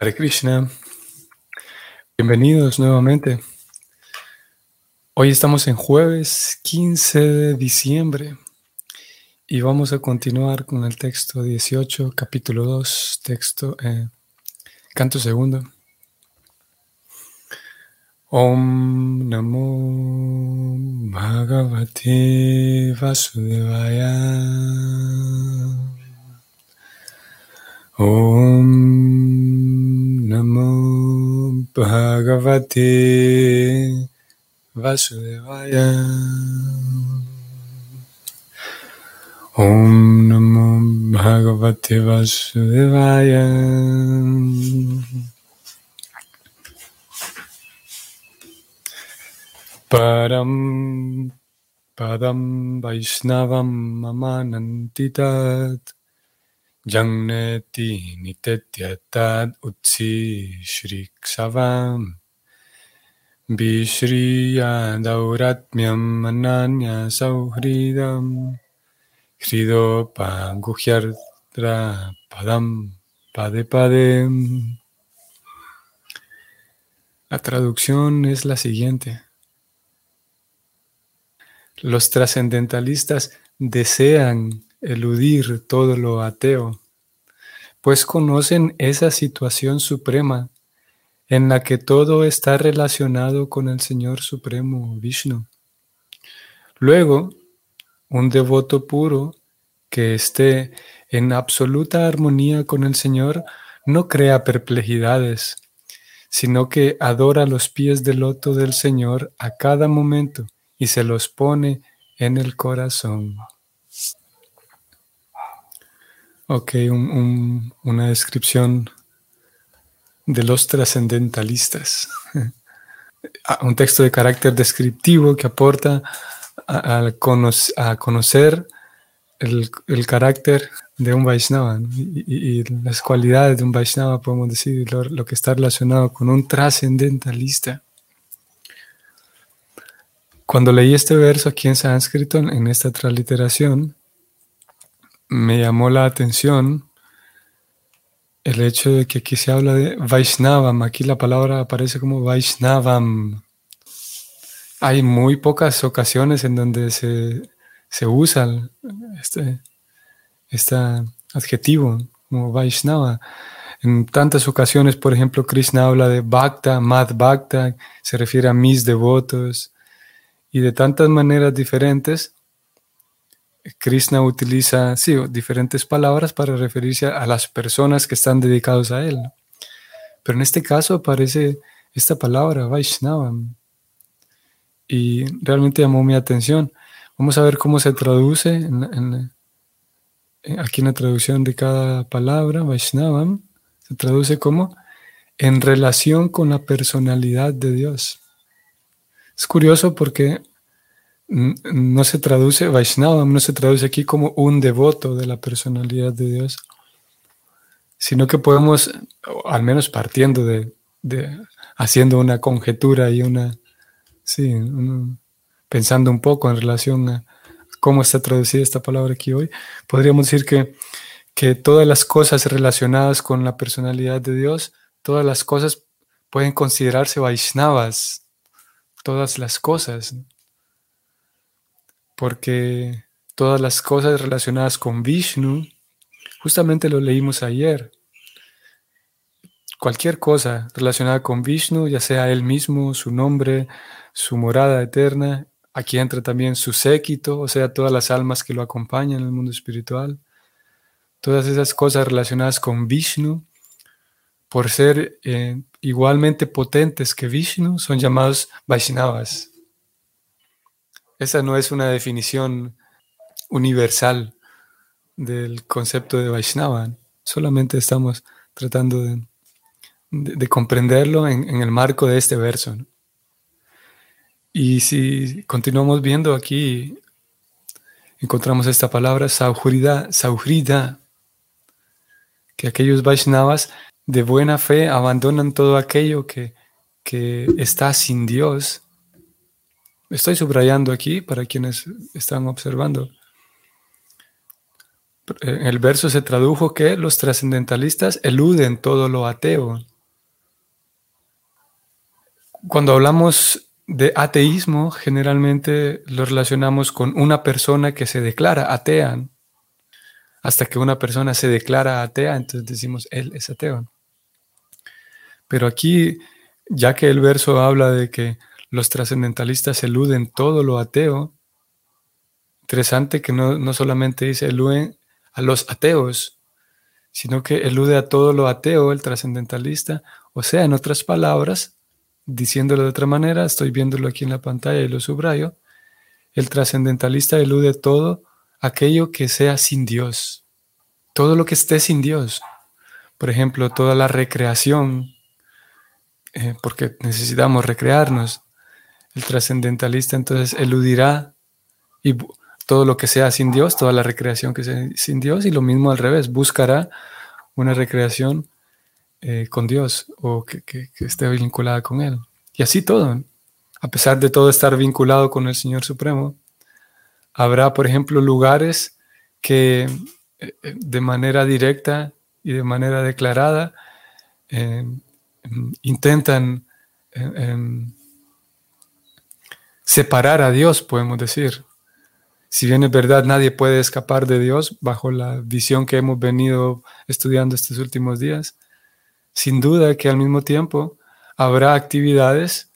Hare Krishna. Bienvenidos nuevamente. Hoy estamos en jueves 15 de diciembre y vamos a continuar con el texto 18, capítulo 2, texto, eh, canto segundo. Om Namo Bhagavate Vasudevaya. Om Bhagavate Vasudevaya. Om Namo Bhagavate Vasudevaya. Param Padam Vaishnavam Mamanantitat Jangneti Nitetyatat Utsi Shrikshavam Vishriya Dauratmyam Ananya Sauhridam Hridopa Guhyardra Padam Pade Padem. La traducción es la siguiente. Los trascendentalistas desean eludir todo lo ateo, pues conocen esa situación suprema en la que todo está relacionado con el Señor Supremo Vishnu. Luego, un devoto puro que esté en absoluta armonía con el Señor no crea perplejidades, sino que adora los pies del loto del Señor a cada momento y se los pone en el corazón. Ok, una descripción de los trascendentalistas. Un texto de carácter descriptivo que aporta a, conocer el, carácter de un Vaishnava y, las cualidades de un Vaishnava, podemos decir, lo que está relacionado con un trascendentalista. Cuando leí este verso aquí en sánscrito, en esta transliteración, me llamó la atención el hecho de que aquí se habla de Vaishnavam. Aquí la palabra aparece como Vaishnavam. Hay muy pocas ocasiones en donde se, usa este, este adjetivo como Vaishnava. En tantas ocasiones, por ejemplo, Krishna habla de Bhakta, Mad Bhakta, se refiere a mis devotos y de tantas maneras diferentes, Krishna utiliza diferentes palabras para referirse a, las personas que están dedicados a él. Pero en este caso aparece esta palabra, Vaishnava, y realmente llamó mi atención. Vamos a ver cómo se traduce aquí en la traducción de cada palabra, Vaishnava, se traduce como en relación con la personalidad de Dios. Es curioso porque no se traduce, Vaishnava no se traduce aquí como un devoto de la personalidad de Dios, sino que podemos, al menos partiendo de, haciendo una conjetura y una, sí, pensando un poco en relación a cómo está traducida esta palabra aquí hoy, podríamos decir que, que todas las cosas relacionadas con la personalidad de Dios, todas las cosas pueden considerarse Vaishnavas, todas las cosas, porque todas las cosas relacionadas con Vishnu, justamente lo leímos ayer, cualquier cosa relacionada con Vishnu, ya sea él mismo, su nombre, su morada eterna, aquí entra también su séquito, o sea, todas las almas que lo acompañan en el mundo espiritual, todas esas cosas relacionadas con Vishnu, por ser eh, igualmente potentes que Vishnu, son llamados Vaishnavas. Esa no es una definición universal del concepto de Vaishnava, solamente estamos tratando de, comprenderlo en, el marco de este verso. Y si continuamos viendo aquí, encontramos esta palabra, Sauhrida, Sauhrida, que aquellos Vaishnavas de buena fe abandonan todo aquello que, está sin Dios. Estoy subrayando aquí para quienes están observando. En el verso se tradujo que los trascendentalistas eluden todo lo ateo. Cuando hablamos de ateísmo, generalmente lo relacionamos con una persona que se declara atea. Hasta que una persona se declara atea, entonces decimos, él es ateo. Pero aquí, ya que el verso habla de que los trascendentalistas eluden todo lo ateo, interesante que no, no solamente dice eluden a los ateos, sino que elude a todo lo ateo, el trascendentalista. O sea, en otras palabras, diciéndolo de otra manera, estoy viéndolo aquí en la pantalla y lo subrayo, el trascendentalista elude todo aquello que sea sin Dios, todo lo que esté sin Dios. Por ejemplo, toda la recreación, eh, porque necesitamos recrearnos. El trascendentalista entonces eludirá y todo lo que sea sin Dios, toda la recreación que sea sin Dios, y lo mismo al revés, buscará una recreación eh, con Dios o que, esté vinculada con Él. Y así todo, a pesar de todo estar vinculado con el Señor Supremo, habrá, por ejemplo, lugares que eh, eh, de manera directa y de manera declarada intentan separar a Dios, podemos decir. Si bien es verdad, nadie puede escapar de Dios bajo la visión que hemos venido estudiando estos últimos días, sin duda que al mismo tiempo habrá actividades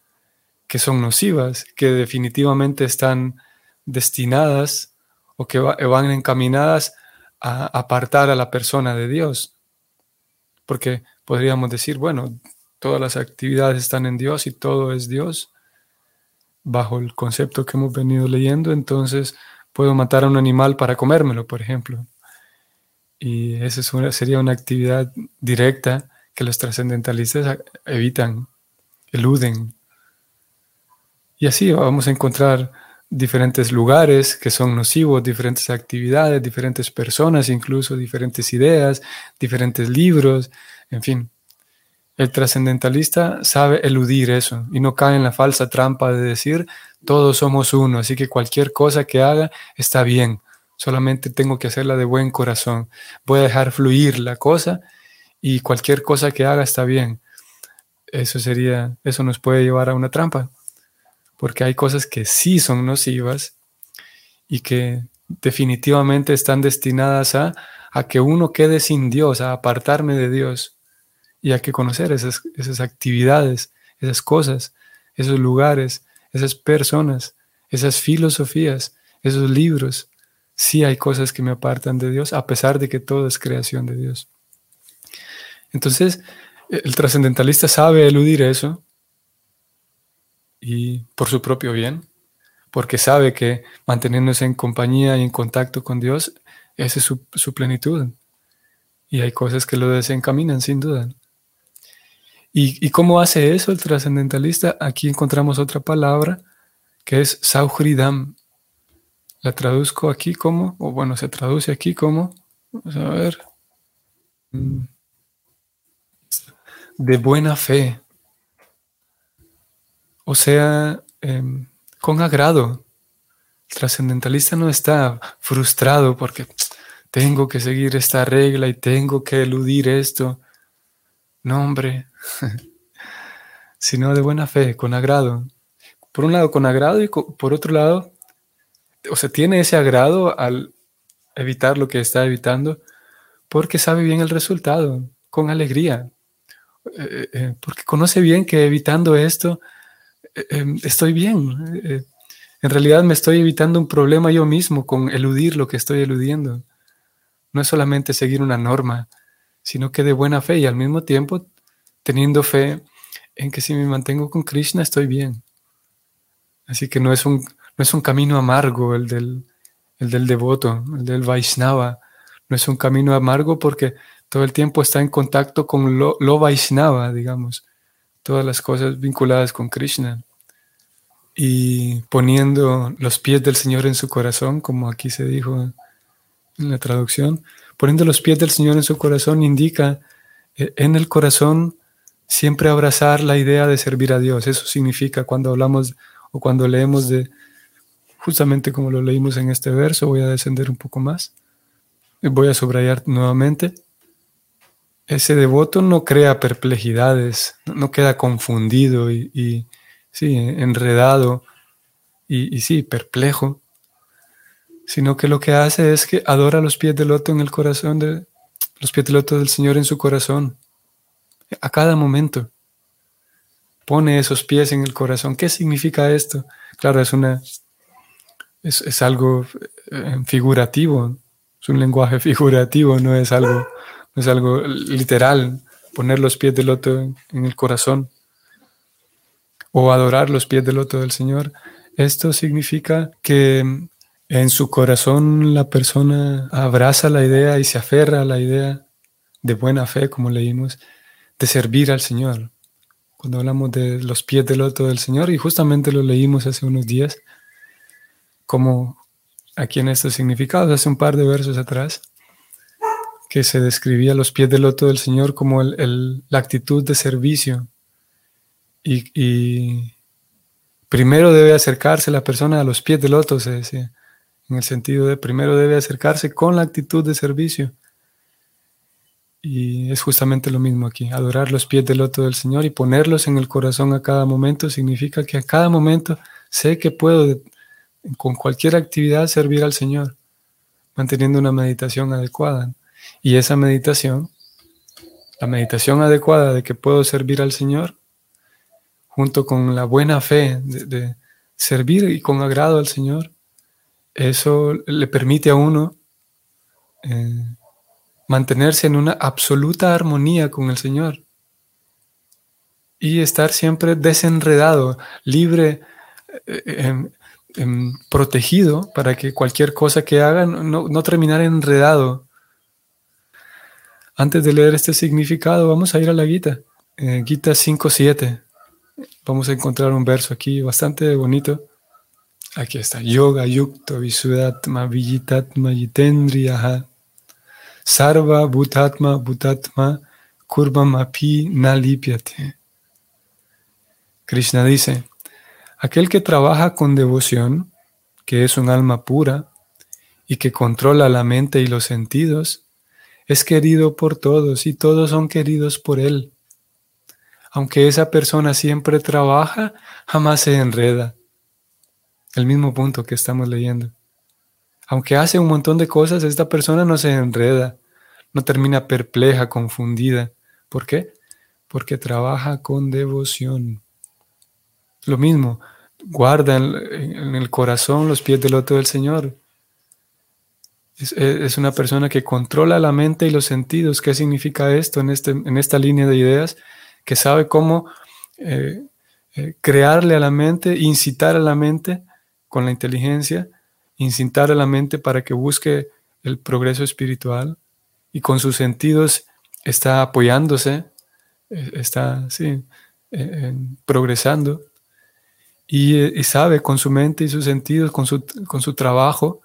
que son nocivas, que definitivamente están destinadas o que van encaminadas a apartar a la persona de Dios. Porque podríamos decir, bueno, todas las actividades están en Dios y todo es Dios, bajo el concepto que hemos venido leyendo, entonces Puedo matar a un animal para comérmelo, por ejemplo. Y esa sería una actividad directa que los trascendentalistas evitan, eluden. Y así vamos a encontrar diferentes lugares que son nocivos, diferentes actividades, diferentes personas, incluso diferentes ideas, diferentes libros, en fin. El trascendentalista sabe eludir eso y no cae en la falsa trampa de decir todos somos uno, así que cualquier cosa que haga está bien, solamente tengo que hacerla de buen corazón. Voy a dejar fluir la cosa y cualquier cosa que haga está bien. Eso sería, eso nos puede llevar a una trampa, porque hay cosas que sí son nocivas y que definitivamente están destinadas a, a que uno quede sin Dios, a apartarme de Dios. Y hay que conocer esas, actividades, esas cosas, esos lugares, esas personas, esas filosofías, esos libros. Sí hay cosas que me apartan de Dios, a pesar de que todo es creación de Dios. Entonces, el trascendentalista sabe eludir eso y por su propio bien, porque sabe que manteniéndose en compañía y en contacto con Dios, esa es su, su plenitud. Y hay cosas que lo desencaminan, sin duda. ¿Y, cómo hace eso el trascendentalista? Aquí encontramos otra palabra que es sauhridam. La traduzco aquí como, o bueno, se traduce aquí como, vamos a ver, mm, de buena fe. O sea, em, con agrado. El trascendentalista no está frustrado porque tengo que seguir esta regla y tengo que eludir esto. No, hombre, sino de buena fe, con agrado. Por un lado, con agrado y por otro lado, o sea, tiene ese agrado al evitar lo que está evitando porque sabe bien el resultado, con alegría, eh, eh, eh, porque conoce bien que evitando esto estoy bien. en realidad me estoy evitando un problema yo mismo con eludir lo que estoy eludiendo. No es solamente seguir una norma, sino que de buena fe y al mismo tiempo teniendo fe en que si me mantengo con Krishna estoy bien. Así que no es un, no es un camino amargo el del, el del devoto, el del Vaishnava. No es un camino amargo porque todo el tiempo está en contacto con lo, lo Vaishnava, digamos, todas las cosas vinculadas con Krishna. Y poniendo los pies del Señor en su corazón, como aquí se dijo en la traducción, poniendo los pies del Señor en su corazón indica eh, en el corazón siempre abrazar la idea de servir a Dios. Eso significa cuando hablamos o cuando leemos de, justamente como lo leímos en este verso, voy a descender un poco más. voy a subrayar nuevamente, ese devoto no crea perplejidades, no queda confundido y, sí, enredado y, y, sí, perplejo, sino que lo que hace es que adora los pies del loto en el corazón, de, los pies del loto del Señor en su corazón, a cada momento. Pone esos pies en el corazón. ¿Qué significa esto? Claro, es una es, es algo eh, figurativo, es un lenguaje figurativo, no es algo no es algo literal, poner los pies del loto en, el corazón o adorar los pies del loto del Señor. Esto significa que en su corazón la persona abraza la idea y se aferra a la idea de buena fe, como leímos, de servir al Señor. Cuando hablamos de los pies del loto del Señor, y justamente lo leímos hace unos días, como aquí en estos significados, hace un par de versos atrás, que se describía los pies del loto del Señor como la actitud de servicio. Y, primero debe acercarse la persona a los pies del loto, se decía, en el sentido de primero debe acercarse con la actitud de servicio. Y es justamente lo mismo aquí, adorar los pies del loto del Señor y ponerlos en el corazón a cada momento significa que a cada momento sé que puedo con cualquier actividad servir al Señor, manteniendo una meditación adecuada. Y esa meditación, la meditación adecuada de que puedo servir al Señor, junto con la buena fe de, servir y con agrado al Señor, eso le permite a uno eh, mantenerse en una absoluta armonía con el Señor y estar siempre desenredado, libre, eh, protegido para que cualquier cosa que haga no, no terminar enredado antes de leer este significado, vamos a ir a la Gita, eh, Gita 5.7. Vamos a encontrar un verso aquí bastante bonito. Aquí está. Yoga yukta visudatma vijitatma yitendriyaha sarva bhutatma bhutatma kurvam api nalipyate. Krishna dice, aquel que trabaja con devoción, que es un alma pura y que controla la mente y los sentidos, es querido por todos y todos son queridos por Él. Aunque esa persona siempre trabaja, jamás se enreda. El mismo punto que estamos leyendo. Aunque hace un montón de cosas, esta persona no se enreda, no termina perpleja, confundida. ¿Por qué? Porque trabaja con devoción. Lo mismo, guarda en, el corazón los pies del otro del Señor. Es, una persona que controla la mente y los sentidos. ¿Qué significa esto en, este, esta línea de ideas? Que sabe cómo eh, eh, crearle a la mente, incitar a la mente con la inteligencia, incitar a la mente para que busque el progreso espiritual y con sus sentidos está apoyándose, eh, está sí, progresando. Y, y, sabe con su mente y sus sentidos, con su, con su trabajo,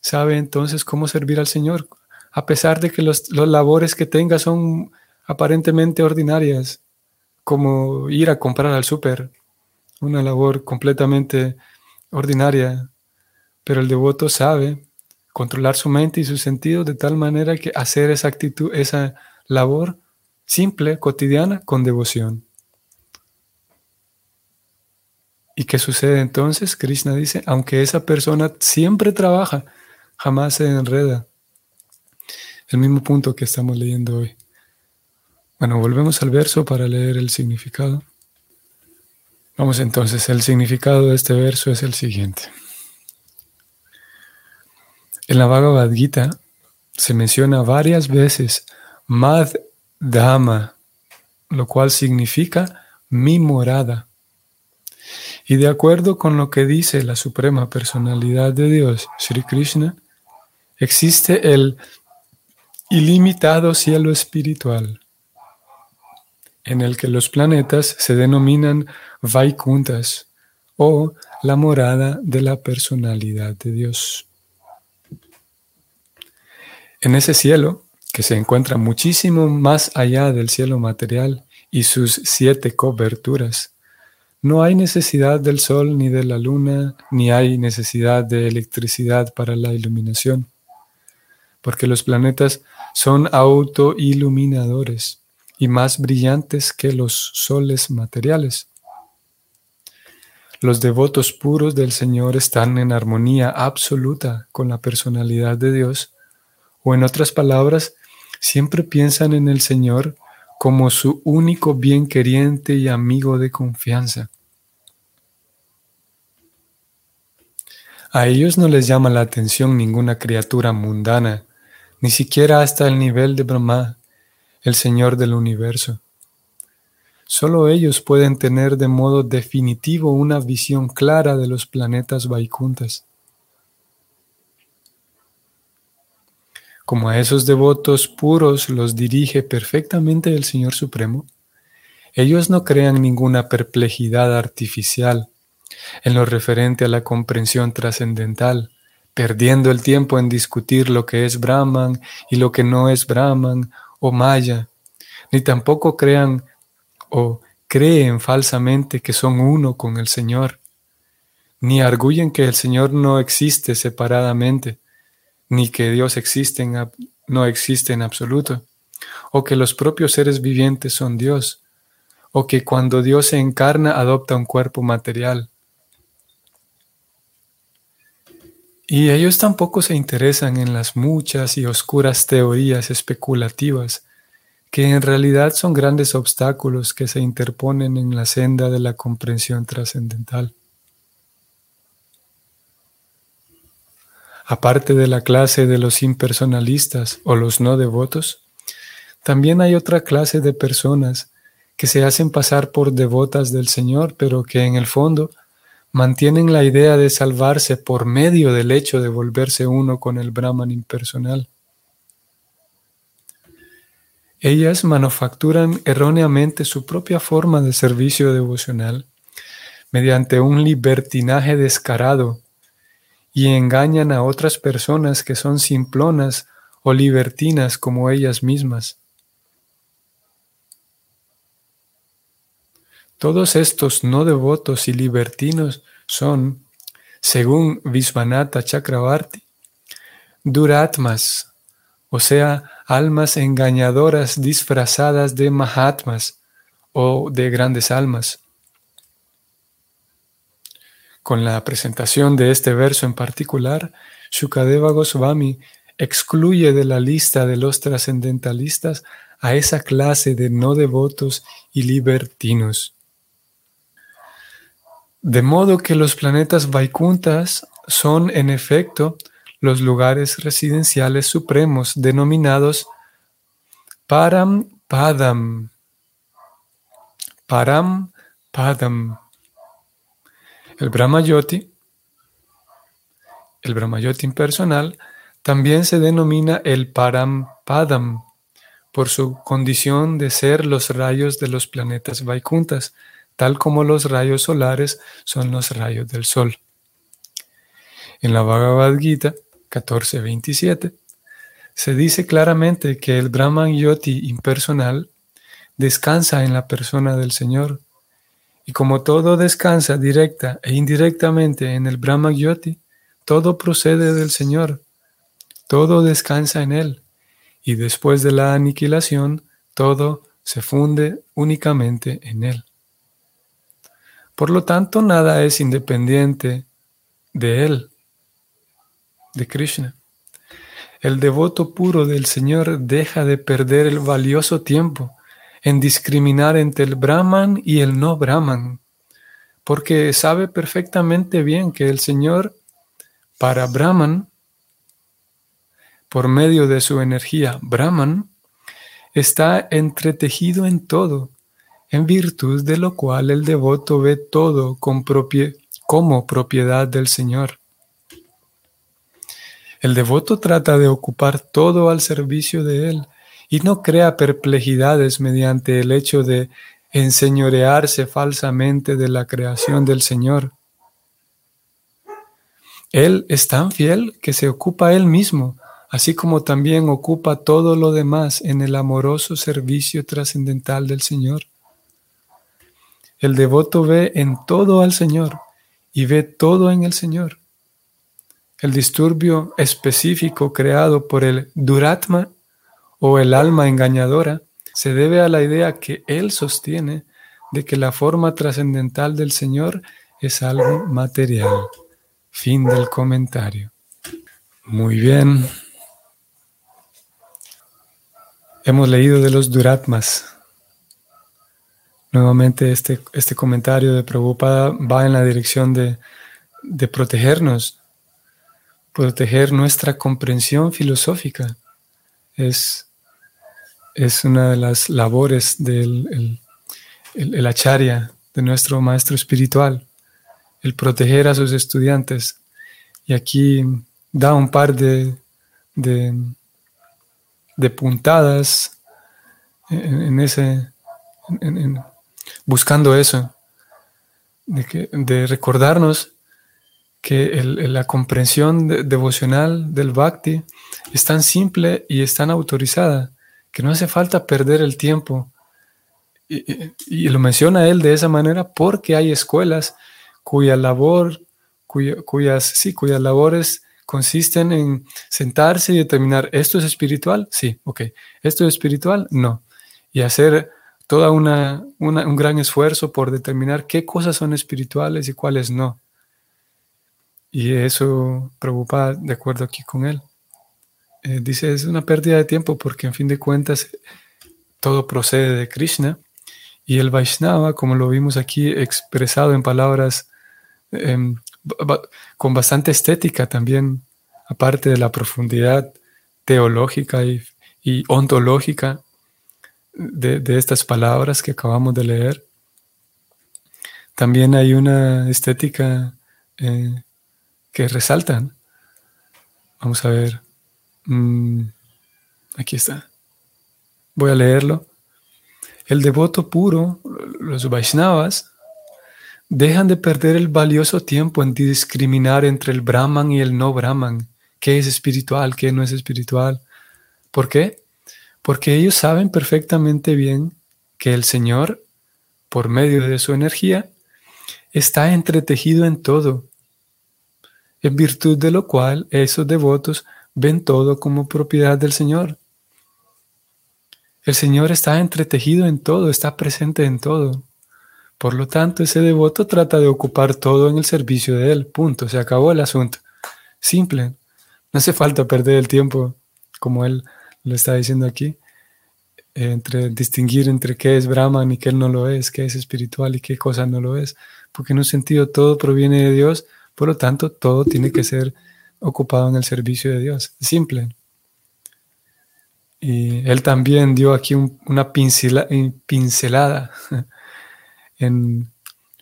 sabe entonces cómo servir al Señor, a pesar de que los, labores que tenga son aparentemente ordinarias, como ir a comprar al súper, una labor completamente ordinaria, pero el devoto sabe controlar su mente y sus sentidos de tal manera que hacer esa actitud, esa labor simple, cotidiana, con devoción. ¿Y qué sucede entonces? Krishna dice, aunque esa persona siempre trabaja jamás se enreda. El mismo punto que estamos leyendo hoy. Bueno, volvemos al verso para leer el significado. Vamos entonces, el significado de este verso es el siguiente. En la Bhagavad Gita se menciona varias veces Mad Dhamma, lo cual significa mi morada. Y de acuerdo con lo que dice la Suprema Personalidad de Dios, Sri Krishna, existe el ilimitado cielo espiritual, en el que los planetas se denominan Vaikuntas o la morada de la personalidad de Dios. En ese cielo, que se encuentra muchísimo más allá del cielo material y sus siete coberturas, no hay necesidad del sol ni de la luna, ni hay necesidad de electricidad para la iluminación porque los planetas son autoiluminadores y más brillantes que los soles materiales. Los devotos puros del Señor están en armonía absoluta con la personalidad de Dios, o en otras palabras, siempre piensan en el Señor como su único bien queriente y amigo de confianza. A ellos no les llama la atención ninguna criatura mundana, ni siquiera hasta el nivel de Brahma, el Señor del universo. Solo ellos pueden tener de modo definitivo una visión clara de los planetas Vaikuntas. Como a esos devotos puros los dirige perfectamente el Señor Supremo, ellos no crean ninguna perplejidad artificial en lo referente a la comprensión trascendental, perdiendo el tiempo en discutir lo que es Brahman y lo que no es Brahman o Maya, ni tampoco crean o creen falsamente que son uno con el Señor, ni arguyen que el Señor no existe separadamente, ni que Dios no existe en absoluto, o que los propios seres vivientes son Dios, o que cuando Dios se encarna adopta un cuerpo material. Y ellos tampoco se interesan en las muchas y oscuras teorías especulativas, que en realidad son grandes obstáculos que se interponen en la senda de la comprensión trascendental. Aparte de la clase de los impersonalistas o los no devotos, también hay otra clase de personas que se hacen pasar por devotas del Señor, pero que en el fondo mantienen la idea de salvarse por medio del hecho de volverse uno con el Brahman impersonal. Ellas manufacturan erróneamente su propia forma de servicio devocional mediante un libertinaje descarado y engañan a otras personas que son simplonas o libertinas como ellas mismas. Todos estos no devotos y libertinos son, según Visvanatha Chakravarti, duratmas, o sea, almas engañadoras disfrazadas de mahatmas o de grandes almas. Con la presentación de este verso en particular, Shukadeva Goswami excluye de la lista de los trascendentalistas a esa clase de no devotos y libertinos. De modo que los planetas Vaikuntas son en efecto los lugares residenciales supremos denominados Param Padam. Param Padam. El Brahmayoti, el Brahmayoti impersonal, también se denomina el Param Padam por su condición de ser los rayos de los planetas Vaikuntas tal como los rayos solares son los rayos del sol. En la Bhagavad Gita 14.27 se dice claramente que el Brahman Yoti impersonal descansa en la persona del Señor. Y como todo descansa directa e indirectamente en el Brahman Yoti, todo procede del Señor, todo descansa en Él, y después de la aniquilación, todo se funde únicamente en Él. Por lo tanto, nada es independiente de Él, de Krishna. El devoto puro del Señor deja de perder el valioso tiempo en discriminar entre el Brahman y el no Brahman, porque sabe perfectamente bien que el Señor, para Brahman, por medio de su energía Brahman, está entretejido en todo en virtud de lo cual el devoto ve todo como propiedad del Señor. El devoto trata de ocupar todo al servicio de Él y no crea perplejidades mediante el hecho de enseñorearse falsamente de la creación del Señor. Él es tan fiel que se ocupa Él mismo, así como también ocupa todo lo demás en el amoroso servicio trascendental del Señor. El devoto ve en todo al Señor y ve todo en el Señor. el disturbio específico creado por el duratma o el alma engañadora se debe a la idea que él sostiene de que la forma trascendental del Señor es algo material. Fin del comentario. Muy bien. Hemos leído de los duratmas. Nuevamente este, este comentario de Prabhupada va en la dirección de, de protegernos, proteger nuestra comprensión filosófica. Es, es una de las labores del el, acharya, de nuestro maestro espiritual, el proteger a sus estudiantes. Y aquí da un par de, de, puntadas en, ese, buscando eso, de, recordarnos que la comprensión devocional del bhakti es tan simple y es tan autorizada que no hace falta perder el tiempo. Y, lo menciona él de esa manera porque hay escuelas cuya labor, cuyas, sí, cuyas labores consisten en sentarse y determinar, ¿esto es espiritual? Sí, ok. ¿Esto es espiritual? No. Y hacer toda una, un gran esfuerzo por determinar qué cosas son espirituales y cuáles no. Y eso preocupa de acuerdo aquí con él. Eh, dice, es una pérdida de tiempo porque en fin de cuentas todo procede de Krishna y el Vaishnava, como lo vimos aquí expresado en palabras em, con bastante estética también, aparte de la profundidad teológica y, ontológica de, estas palabras que acabamos de leer, también hay una estética eh, que resaltan. Vamos a ver. Mm, aquí está. Voy a leerlo. El devoto puro, los Vaishnavas, dejan de perder el valioso tiempo en discriminar entre el Brahman y el no Brahman, qué es espiritual, qué no es espiritual. ¿Por qué? Porque ellos saben perfectamente bien que el Señor, por medio de su energía, está entretejido en todo, en virtud de lo cual esos devotos ven todo como propiedad del Señor. El Señor está entretejido en todo, está presente en todo. Por lo tanto, ese devoto trata de ocupar todo en el servicio de Él. Punto. Se acabó el asunto. Simple. No hace falta perder el tiempo, como Él lo está diciendo aquí, entre distinguir entre qué es Brahman y qué no lo es, qué es espiritual y qué cosa no lo es. Porque en un sentido todo proviene de Dios, por lo tanto, todo tiene que ser ocupado en el servicio de Dios. Simple. Y él también dio aquí una pincelada. En,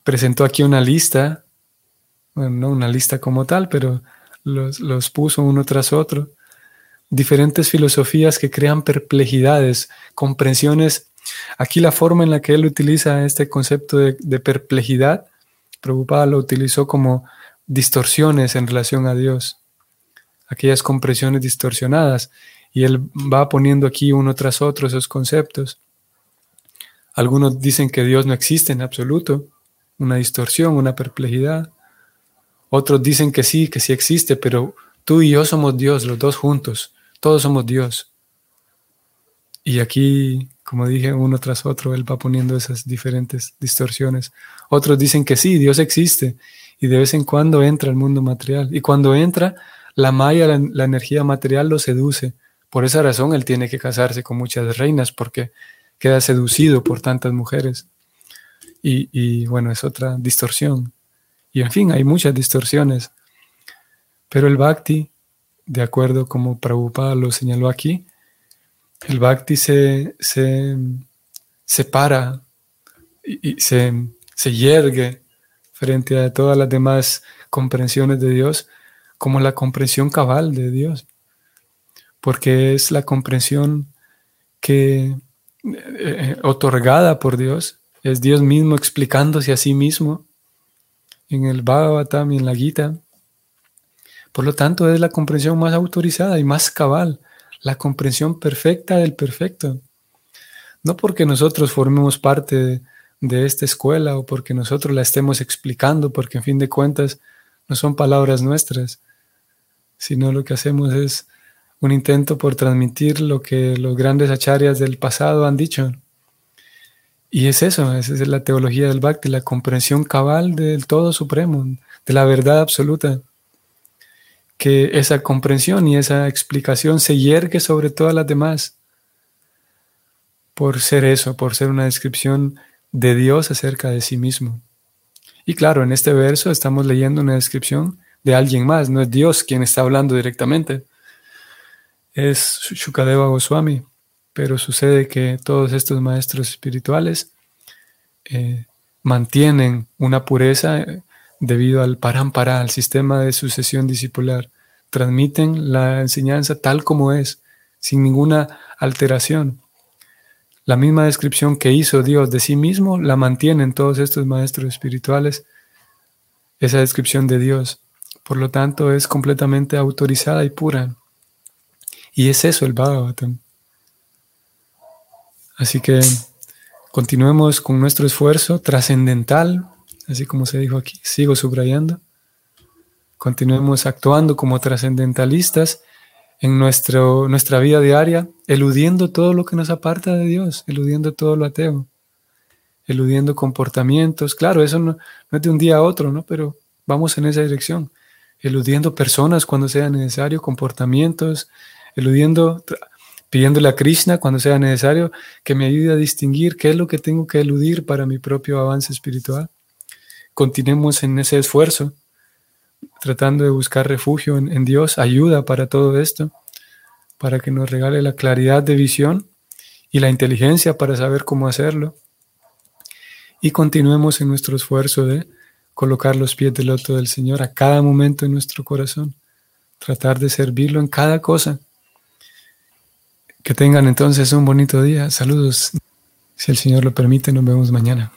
presentó aquí una lista, bueno, no una lista como tal, pero los, los puso uno tras otro. Diferentes filosofías que crean perplejidades, comprensiones. Aquí la forma en la que él utiliza este concepto de, perplejidad, Prabhupada lo utilizó como distorsiones en relación a Dios, aquellas comprensiones distorsionadas. Y él va poniendo aquí uno tras otro esos conceptos. Algunos dicen que Dios no existe en absoluto, una distorsión, una perplejidad. Otros dicen que sí, que sí existe, pero tú y yo somos Dios, los dos juntos, todos somos Dios. Y aquí, como dije, uno tras otro, él va poniendo esas diferentes distorsiones. Otros dicen que sí, Dios existe y de vez en cuando entra al mundo material. Y cuando entra, la maya, la energía material lo seduce por esa razón él tiene que casarse con muchas reinas porque queda seducido por tantas mujeres. Y, bueno, es otra distorsión. Y en fin, hay muchas distorsiones. Pero el bhakti, de acuerdo como Prabhupada lo señaló aquí, el bhakti se, se separa y, se, se yergue frente a todas las demás comprensiones de Dios como la comprensión cabal de Dios porque es la comprensión que eh, otorgada por Dios, es Dios mismo explicándose a sí mismo en el Bhagavatam y en la Gita. Por lo tanto, es la comprensión más autorizada y más cabal, la comprensión perfecta del perfecto. No porque nosotros formemos parte de, esta escuela o porque nosotros la estemos explicando, porque en fin de cuentas no son palabras nuestras, sino lo que hacemos es un intento por transmitir lo que los grandes acharyas del pasado han dicho. Y es eso, esa es la teología del Bhakti, la comprensión cabal del todo supremo, de la verdad absoluta. Que esa comprensión y esa explicación se yergue sobre todas las demás por ser eso, por ser una descripción de Dios acerca de sí mismo. Y claro, en este verso estamos leyendo una descripción de alguien más, no es Dios quien está hablando directamente, es Shukadeva Goswami, pero sucede que todos estos maestros espirituales eh, mantienen una pureza eh, debido al parampara, al sistema de sucesión discipular, transmiten la enseñanza tal como es, sin ninguna alteración. La misma descripción que hizo Dios de sí mismo la mantienen todos estos maestros espirituales, esa descripción de Dios. Por lo tanto, es completamente autorizada y pura. Y es eso el Bhagavatam. Así que continuemos con nuestro esfuerzo trascendental, así como se dijo aquí, sigo subrayando. Continuemos actuando como trascendentalistas en nuestro, nuestra vida diaria, eludiendo todo lo que nos aparta de Dios, eludiendo todo lo ateo, eludiendo comportamientos. Claro, eso no, es de un día a otro, ¿no? Pero vamos en esa dirección, eludiendo personas cuando sea necesario, comportamientos, eludiendo, pidiéndole a Krishna cuando sea necesario que me ayude a distinguir qué es lo que tengo que eludir para mi propio avance espiritual. Continuemos en ese esfuerzo tratando de buscar refugio en, Dios, ayuda para todo esto, para que nos regale la claridad de visión y la inteligencia para saber cómo hacerlo. Y continuemos en nuestro esfuerzo de colocar los pies del loto del Señor a cada momento en nuestro corazón, tratar de servirlo en cada cosa. Que tengan entonces un bonito día. Saludos. Si el Señor lo permite, nos vemos mañana.